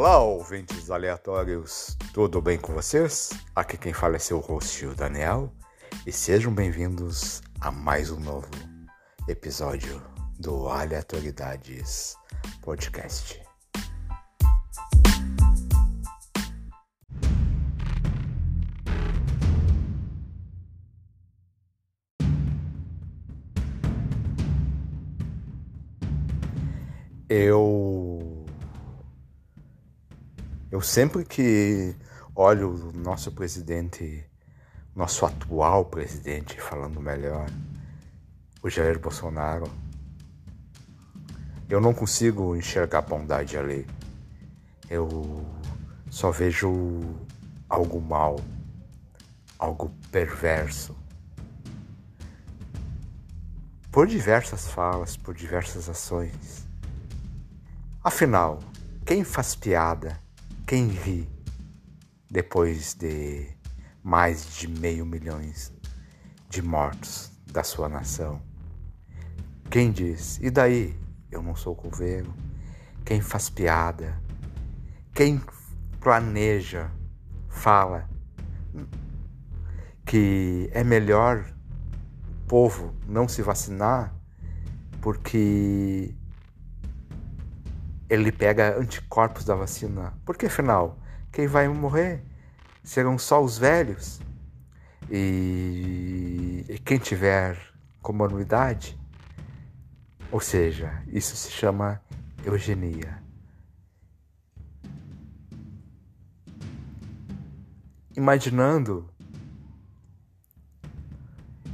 Olá, ouvintes aleatórios, tudo bem com vocês? Aqui quem fala é seu host, o Daniel, e sejam bem-vindos a mais um novo episódio do Aleatoridades Podcast. Eu. Eu sempre que olho o nosso presidente, nosso atual presidente, falando melhor, o Jair Bolsonaro, eu não consigo enxergar bondade ali. Eu só vejo algo mal, algo perverso. Por diversas falas, por diversas ações. Afinal, quem faz piada, quem ri depois de mais de meio milhões de mortos da sua nação? Quem diz, e daí? Eu não sou coveiro. Quem faz piada, quem planeja, fala que é melhor o povo não se vacinar porque ele pega anticorpos da vacina. Porque afinal, quem vai morrer serão só os velhos e, e quem tiver comorbidade. Ou seja, isso se chama eugenia. Imaginando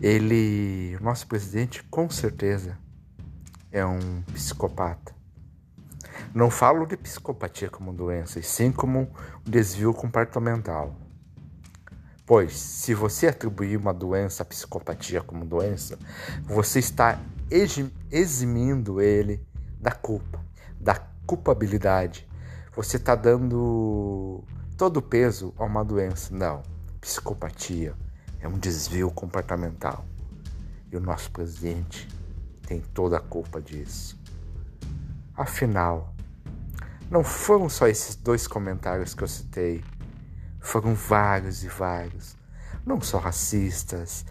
ele, o nosso presidente, com certeza é um psicopata. Não falo de psicopatia como doença, e sim como um desvio comportamental. Pois, se você atribuir uma doença à psicopatia como doença, você está eximindo ele da culpa, da culpabilidade. Você está dando todo o peso a uma doença. Não, psicopatia é um desvio comportamental. E o nosso presidente tem toda a culpa disso. Afinal, não foram só esses dois comentários que eu citei, foram vários e vários. Não só racistas,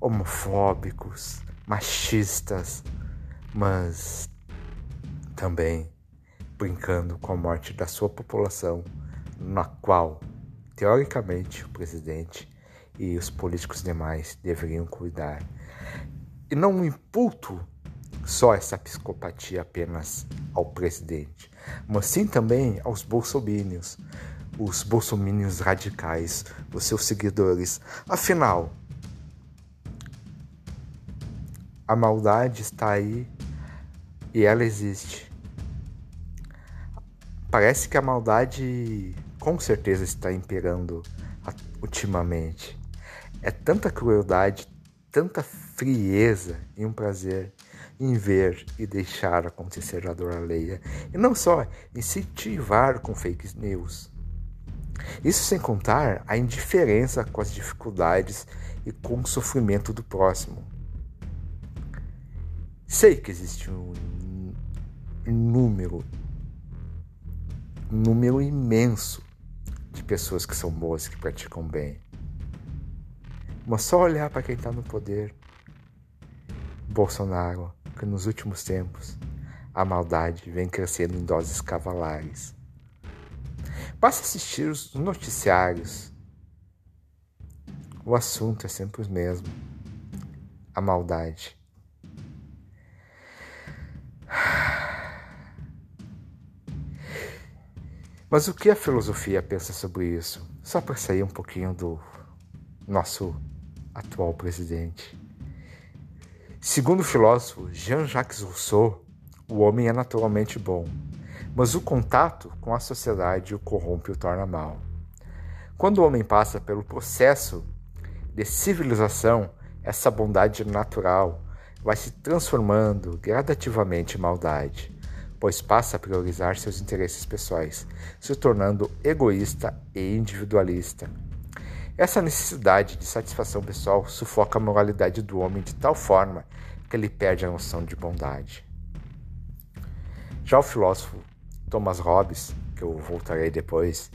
homofóbicos, machistas, mas também brincando com a morte da sua população, na qual, teoricamente, o presidente e os políticos demais deveriam cuidar. E não imputo só essa psicopatia apenas ao presidente, mas sim também aos bolsomínios, os bolsomínios radicais, os seus seguidores. Afinal, a maldade está aí e ela existe. Parece que a maldade com certeza está imperando ultimamente. É tanta crueldade, tanta frieza e um prazer em ver e deixar acontecer a dor alheia, e não só incentivar com fake news. Isso sem contar a indiferença com as dificuldades e com o sofrimento do próximo. Sei que existe um número, um número imenso de pessoas que são boas, que praticam bem. Mas só olhar para quem está no poder. Bolsonaro, que nos últimos tempos a maldade vem crescendo em doses cavalares. Basta assistir os noticiários. O assunto é sempre o mesmo: a maldade. Mas o que a filosofia pensa sobre isso? Só para sair um pouquinho do nosso atual presidente. Segundo o filósofo Jean-Jacques Rousseau, o homem é naturalmente bom, mas o contato com a sociedade o corrompe e o torna mal. Quando o homem passa pelo processo de civilização, essa bondade natural vai se transformando gradativamente em maldade, pois passa a priorizar seus interesses pessoais, se tornando egoísta e individualista. Essa necessidade de satisfação pessoal sufoca a moralidade do homem de tal forma que ele perde a noção de bondade. Já o filósofo Thomas Hobbes que eu voltarei depois,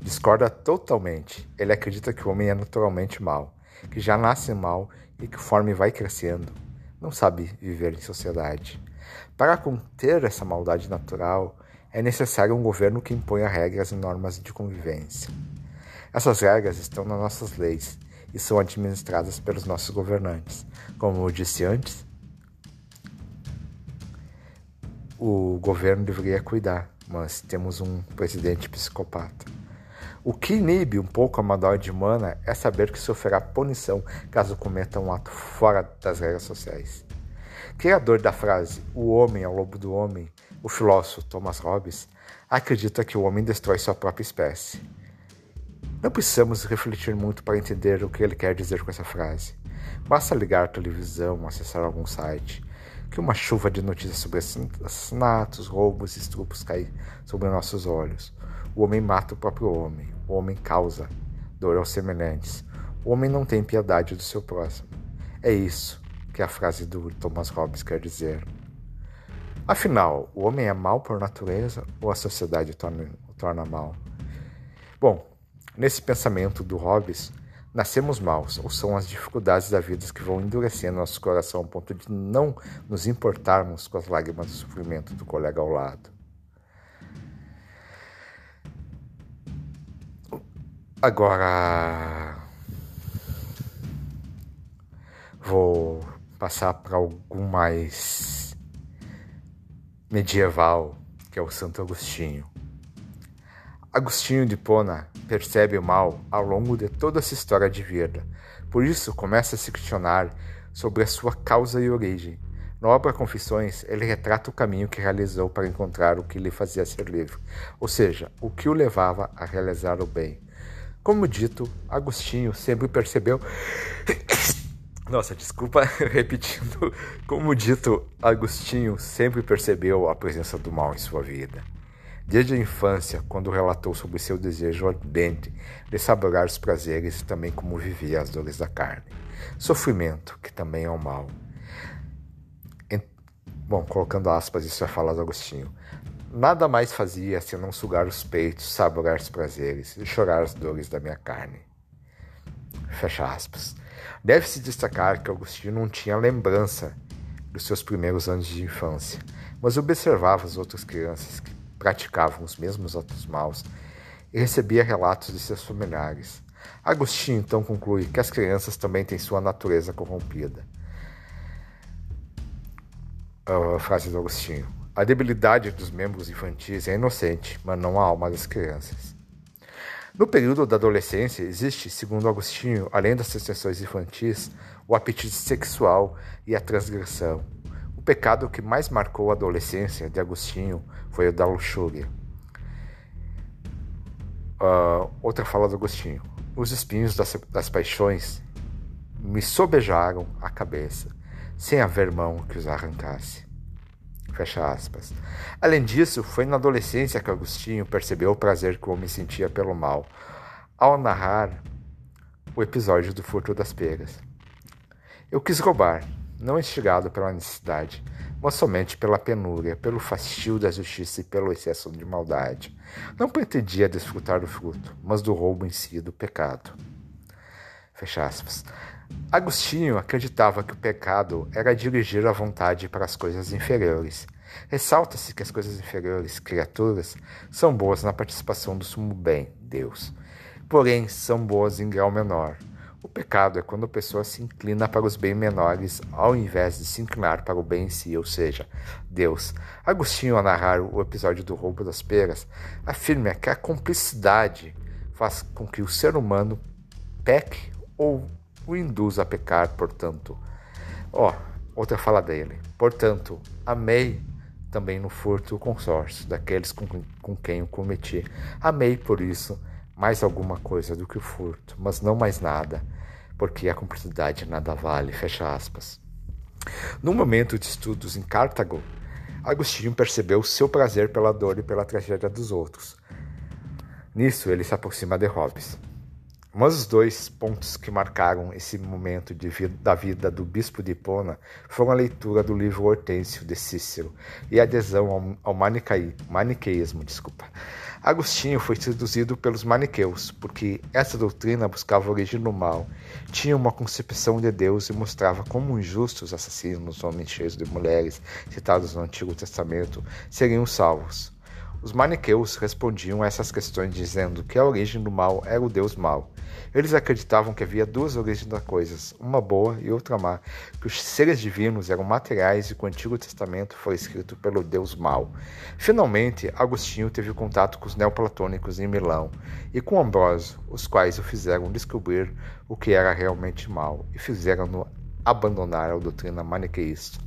discorda totalmente. Ele acredita que o homem é naturalmente mau, que já nasce mal e que conforme vai crescendo, não sabe viver em sociedade. Para conter essa maldade natural, é necessário um governo que imponha regras e normas de convivência. Essas regras estão nas nossas leis e são administradas pelos nossos governantes. Como eu disse antes, o governo deveria cuidar, mas temos um presidente psicopata. O que inibe um pouco a maldade humana é saber que sofrerá punição caso cometa um ato fora das regras sociais. Criador da frase O homem é o lobo do homem, o filósofo Thomas Hobbes acredita que o homem destrói sua própria espécie. Não precisamos refletir muito para entender o que ele quer dizer com essa frase. Basta ligar a televisão, acessar algum site, que uma chuva de notícias sobre assassinatos, roubos e estupros cai sobre nossos olhos. O homem mata o próprio homem. O homem causa dor aos semelhantes. O homem não tem piedade do seu próximo. É isso que a frase do Thomas Hobbes quer dizer. Afinal, o homem é mal por natureza ou a sociedade torna, o torna mal? Bom, Nesse pensamento do Hobbes, nascemos maus, ou são as dificuldades da vida que vão endurecendo nosso coração ao ponto de não nos importarmos com as lágrimas do sofrimento do colega ao lado. Agora vou passar para algo mais medieval, que é o Santo Agostinho. Agostinho de Pona percebe o mal ao longo de toda essa história de vida. Por isso, começa a se questionar sobre a sua causa e origem. Na obra Confissões, ele retrata o caminho que realizou para encontrar o que lhe fazia ser livre, ou seja, o que o levava a realizar o bem. Como dito, Agostinho sempre percebeu. Nossa, desculpa repetindo. Como dito, Agostinho sempre percebeu a presença do mal em sua vida. Desde a infância, quando relatou sobre seu desejo ardente de saborear os prazeres e também como vivia as dores da carne. Sofrimento, que também é o mal. Bom, colocando aspas, isso é fala do Agostinho. Nada mais fazia senão sugar os peitos, saborear os prazeres e chorar as dores da minha carne. Fecha aspas. Deve-se destacar que Agostinho não tinha lembrança dos seus primeiros anos de infância, mas observava as outras crianças que praticavam os mesmos atos maus e recebia relatos de seus familiares. Agostinho então conclui que as crianças também têm sua natureza corrompida. A frase do Agostinho. A debilidade dos membros infantis é inocente, mas não a alma das crianças. No período da adolescência, existe, segundo Agostinho, além das tensões infantis, o apetite sexual e a transgressão. O pecado que mais marcou a adolescência de Agostinho foi o da luxúria. Uh, outra fala do Agostinho. Os espinhos das, das paixões me sobejaram a cabeça, sem haver mão que os arrancasse. Fecha aspas. Além disso, foi na adolescência que Agostinho percebeu o prazer que o homem sentia pelo mal, ao narrar o episódio do furto das pegas. Eu quis roubar, não instigado pela necessidade, mas somente pela penúria, pelo fastio da justiça e pelo excesso de maldade. Não pretendia desfrutar do fruto, mas do roubo em si, do pecado. Fecha aspas. Agostinho acreditava que o pecado era dirigir a vontade para as coisas inferiores. Ressalta-se que as coisas inferiores, criaturas, são boas na participação do sumo bem, Deus. Porém, são boas em grau menor, o pecado é quando a pessoa se inclina para os bens menores ao invés de se inclinar para o bem em si, ou seja, Deus. Agostinho, ao narrar o episódio do roubo das peras, afirma que a cumplicidade faz com que o ser humano peque ou o induza a pecar, portanto. Ó, oh, outra fala dele. Portanto, amei também no furto o consórcio daqueles com, com quem o cometi. Amei por isso mais alguma coisa do que o furto, mas não mais nada, porque a cumplicidade nada vale. Fecha aspas. No momento de estudos em Cartago, Agostinho percebeu seu prazer pela dor e pela tragédia dos outros. Nisso, ele se aproxima de Hobbes. Mas os dois pontos que marcaram esse momento vida, da vida do bispo de Hipona foram a leitura do livro Hortêncio de Cícero e a adesão ao, ao manicaí, maniqueísmo. Desculpa. Agostinho foi seduzido pelos maniqueus, porque essa doutrina buscava a origem do mal, tinha uma concepção de Deus e mostrava como injustos assassinos, homens cheios de mulheres, citados no Antigo Testamento, seriam salvos. Os maniqueus respondiam a essas questões dizendo que a origem do mal era o Deus mau. Eles acreditavam que havia duas origens das coisas, uma boa e outra má, que os seres divinos eram materiais e que o Antigo Testamento foi escrito pelo Deus mau. Finalmente, Agostinho teve contato com os neoplatônicos em Milão e com Ambrósio, os quais o fizeram descobrir o que era realmente mal e fizeram-no abandonar a doutrina maniqueísta.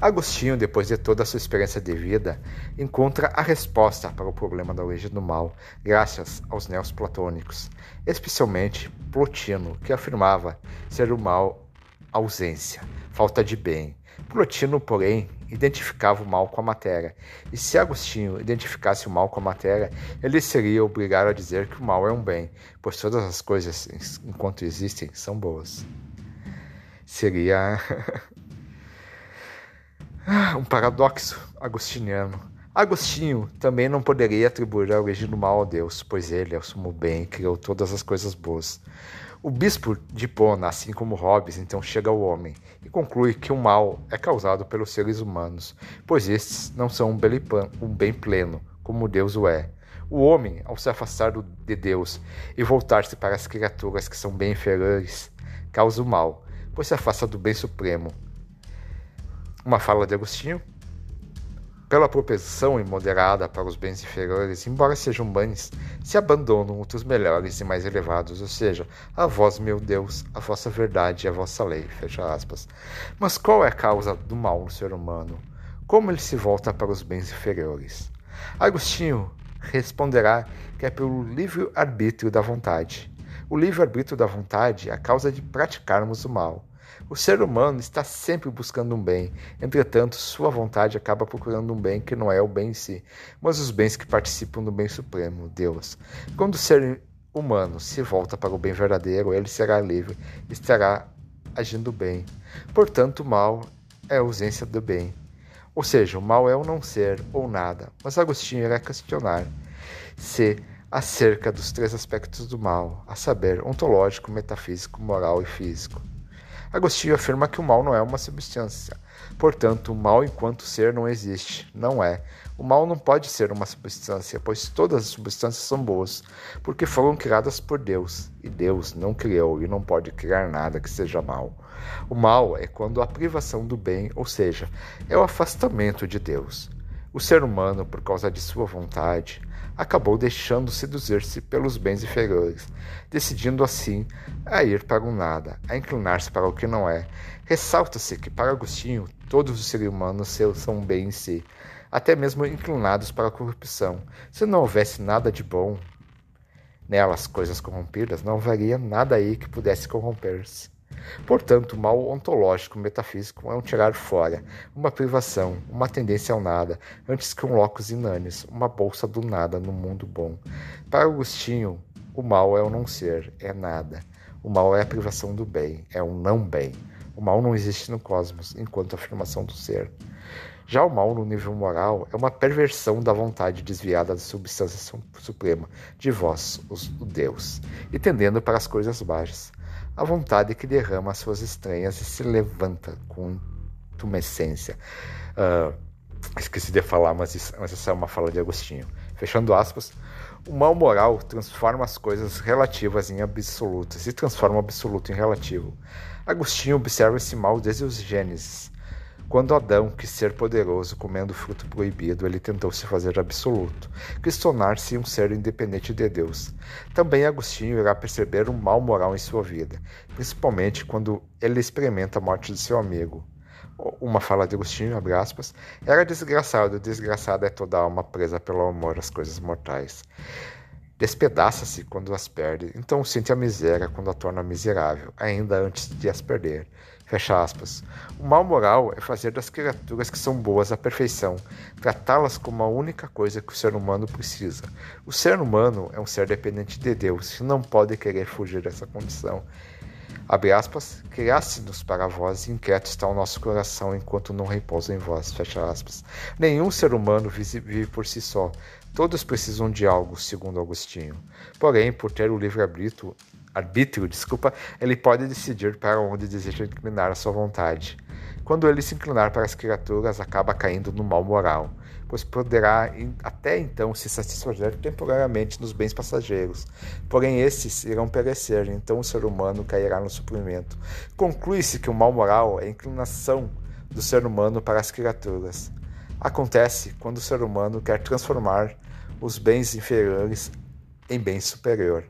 Agostinho, depois de toda a sua experiência de vida, encontra a resposta para o problema da origem do mal, graças aos neos platônicos, especialmente Plotino, que afirmava ser o mal ausência, falta de bem. Plotino, porém, identificava o mal com a matéria, e se Agostinho identificasse o mal com a matéria, ele seria obrigado a dizer que o mal é um bem, pois todas as coisas, enquanto existem, são boas. Seria um paradoxo agostiniano. Agostinho também não poderia atribuir a origem do mal a Deus, pois ele é o sumo bem e criou todas as coisas boas. O bispo de Hipona, assim como Hobbes, então chega ao homem e conclui que o mal é causado pelos seres humanos, pois estes não são um bem pleno, como Deus o é. O homem, ao se afastar de Deus e voltar-se para as criaturas que são bem inferiores, causa o mal, pois se afasta do bem supremo, uma fala de Agostinho. Pela propensão imoderada para os bens inferiores, embora sejam bens, se abandonam outros melhores e mais elevados, ou seja, a vós, meu Deus, a vossa verdade e a vossa lei. Fecha aspas. Mas qual é a causa do mal no ser humano? Como ele se volta para os bens inferiores? Agostinho responderá que é pelo livre-arbítrio da vontade. O livre-arbítrio da vontade é a causa de praticarmos o mal. O ser humano está sempre buscando um bem, entretanto, sua vontade acaba procurando um bem que não é o bem em si, mas os bens que participam do bem supremo, Deus. Quando o ser humano se volta para o bem verdadeiro, ele será livre, estará agindo bem. Portanto, o mal é a ausência do bem. Ou seja, o mal é o não ser ou nada. Mas Agostinho irá questionar se acerca dos três aspectos do mal, a saber, ontológico, metafísico, moral e físico. Agostinho afirma que o mal não é uma substância. Portanto, o mal enquanto ser não existe. Não é. O mal não pode ser uma substância, pois todas as substâncias são boas, porque foram criadas por Deus, e Deus não criou e não pode criar nada que seja mal. O mal é quando a privação do bem, ou seja, é o afastamento de Deus. O ser humano, por causa de sua vontade, acabou deixando seduzir-se pelos bens inferiores, decidindo assim a ir para o nada, a inclinar-se para o que não é. Ressalta-se que, para Agostinho, todos os seres humanos são bem em si, até mesmo inclinados para a corrupção. Se não houvesse nada de bom nelas, coisas corrompidas, não haveria nada aí que pudesse corromper-se. Portanto, o mal ontológico metafísico é um tirar fora, uma privação, uma tendência ao nada, antes que um locus inanis, uma bolsa do nada no mundo bom. Para Agostinho, o mal é o não ser, é nada. O mal é a privação do bem, é um não bem. O mal não existe no cosmos, enquanto afirmação do ser. Já o mal, no nível moral, é uma perversão da vontade desviada da substância suprema, de vós, os, o Deus, e tendendo para as coisas baixas a vontade que derrama suas estranhas e se levanta com tumescência. Uh, esqueci de falar, mas, isso, mas essa é uma fala de Agostinho. Fechando aspas, o mal moral transforma as coisas relativas em absolutas e transforma o absoluto em relativo. Agostinho observa esse mal desde os Gênesis, quando Adão quis ser poderoso comendo fruto proibido, ele tentou se fazer absoluto, quis tornar-se um ser independente de Deus. Também Agostinho irá perceber um mal moral em sua vida, principalmente quando ele experimenta a morte de seu amigo. Uma fala de Agostinho, abre aspas, era desgraçado, desgraçada é toda alma presa pelo amor às coisas mortais. Despedaça-se quando as perde, então sente a miséria quando a torna miserável, ainda antes de as perder. Fecha aspas. O mal moral é fazer das criaturas que são boas a perfeição, tratá-las como a única coisa que o ser humano precisa. O ser humano é um ser dependente de Deus e não pode querer fugir dessa condição. Abre aspas, criasse-nos para vós inquieto está o nosso coração enquanto não repousa em vós. Fecha aspas. Nenhum ser humano vive por si só. Todos precisam de algo, segundo Agostinho. Porém, por ter o livre-arbítrio, arbítrio, desculpa, ele pode decidir para onde deseja inclinar a sua vontade. Quando ele se inclinar para as criaturas, acaba caindo no mal moral, pois poderá até então se satisfazer temporariamente nos bens passageiros. Porém, esses irão perecer, então o ser humano cairá no sofrimento. Conclui-se que o mal moral é a inclinação do ser humano para as criaturas. Acontece quando o ser humano quer transformar os bens inferiores em bens superior.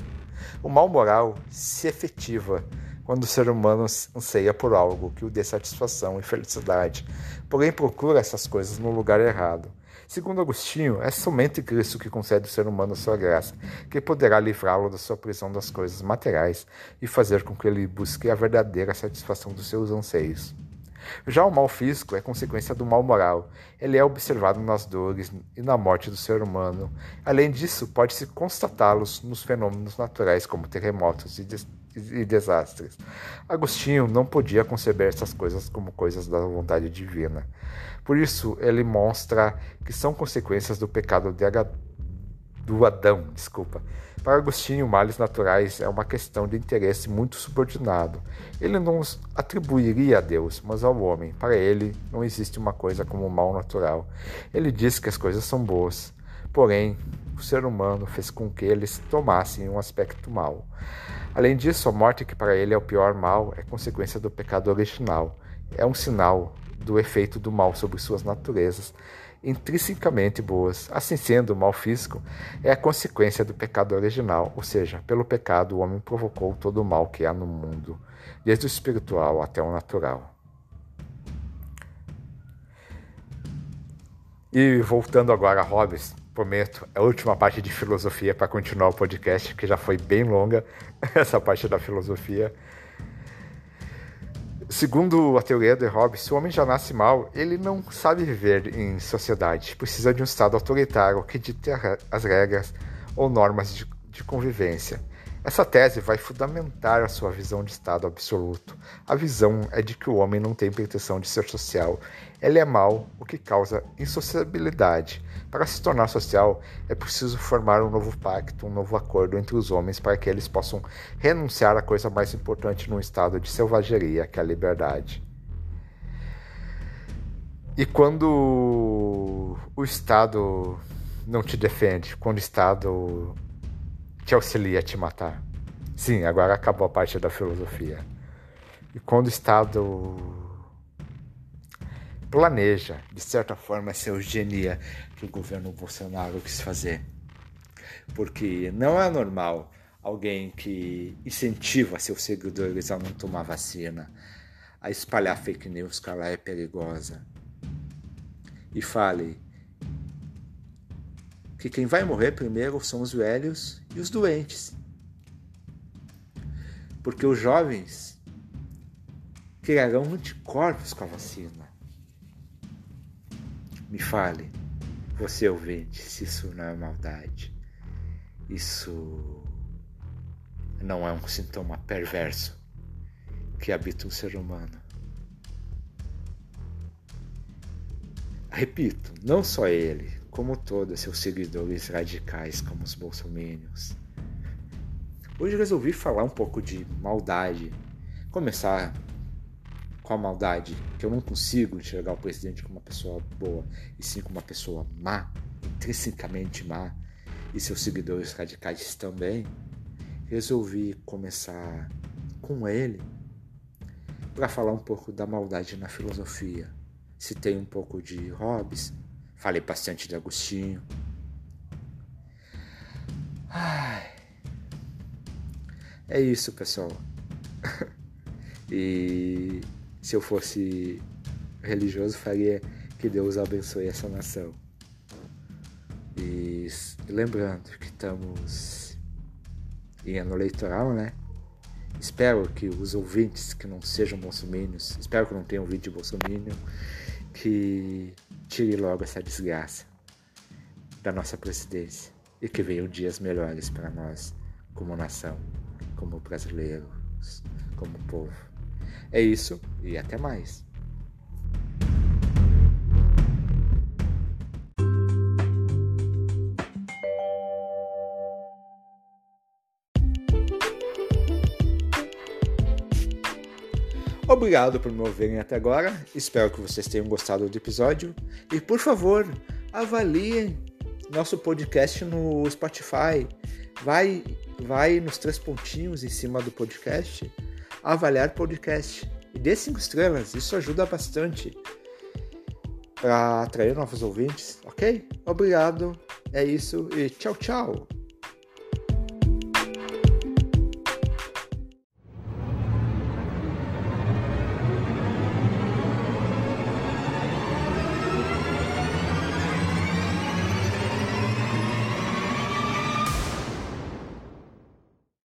O mal moral se efetiva quando o ser humano anseia por algo que o dê satisfação e felicidade, porém procura essas coisas no lugar errado. Segundo Agostinho, é somente Cristo que concede ao ser humano sua graça, que poderá livrá-lo da sua prisão das coisas materiais e fazer com que ele busque a verdadeira satisfação dos seus anseios. Já o mal físico é consequência do mal moral. Ele é observado nas dores e na morte do ser humano. Além disso, pode-se constatá-los nos fenômenos naturais, como terremotos e, des e desastres. Agostinho não podia conceber essas coisas como coisas da vontade divina. Por isso, ele mostra que são consequências do pecado de do Adão, desculpa. Para Agostinho, males naturais é uma questão de interesse muito subordinado. Ele não os atribuiria a Deus, mas ao homem. Para ele, não existe uma coisa como mal natural. Ele diz que as coisas são boas. Porém, o ser humano fez com que eles tomassem um aspecto mau. Além disso, a morte, que para ele é o pior mal, é consequência do pecado original. É um sinal do efeito do mal sobre suas naturezas intrinsecamente boas. Assim sendo, o mal físico é a consequência do pecado original, ou seja, pelo pecado o homem provocou todo o mal que há no mundo, desde o espiritual até o natural. E voltando agora a Hobbes, prometo, é a última parte de filosofia para continuar o podcast, que já foi bem longa, essa parte da filosofia. Segundo a teoria de Hobbes, se o homem já nasce mal, ele não sabe viver em sociedade. Precisa de um Estado autoritário que dite as regras ou normas de, de convivência. Essa tese vai fundamentar a sua visão de Estado absoluto. A visão é de que o homem não tem pretensão de ser social. Ele é mau, o que causa insociabilidade. Para se tornar social, é preciso formar um novo pacto, um novo acordo entre os homens para que eles possam renunciar à coisa mais importante num estado de selvageria, que é a liberdade. E quando o Estado não te defende, quando o Estado te auxilia a te matar. Sim, agora acabou a parte da filosofia. E quando o Estado planeja, de certa forma, essa eugenia que o governo Bolsonaro quis fazer. Porque não é normal alguém que incentiva seus seguidores a não tomar vacina, a espalhar fake news que ela é perigosa. E fale que quem vai morrer primeiro são os velhos e os doentes. Porque os jovens criarão anticorpos com a vacina. Me fale, você ouvinte, se isso não é maldade. Isso não é um sintoma perverso que habita o ser humano. Repito, não só ele, como todos seus seguidores radicais, como os bolsominions. Hoje resolvi falar um pouco de maldade, começar com a maldade, que eu não consigo enxergar o presidente como uma pessoa boa, e sim como uma pessoa má, intrinsecamente má, e seus seguidores radicais também, resolvi começar com ele para falar um pouco da maldade na filosofia. Citei um pouco de Hobbes, falei bastante de Agostinho. Ai. É isso, pessoal. e se eu fosse religioso, faria que Deus abençoe essa nação. E lembrando que estamos em ano eleitoral, né? Espero que os ouvintes que não sejam bolsominions, espero que não tenham vídeo bolsominion, que tire logo essa desgraça da nossa presidência e que venham dias melhores para nós como nação, como brasileiros, como povo. É isso e até mais. Obrigado por me ouvirem até agora. Espero que vocês tenham gostado do episódio. E por favor, avaliem nosso podcast no Spotify. Vai, vai nos três pontinhos em cima do podcast, avaliar podcast e dê cinco estrelas. Isso ajuda bastante para atrair novos ouvintes, ok? Obrigado. É isso e tchau, tchau.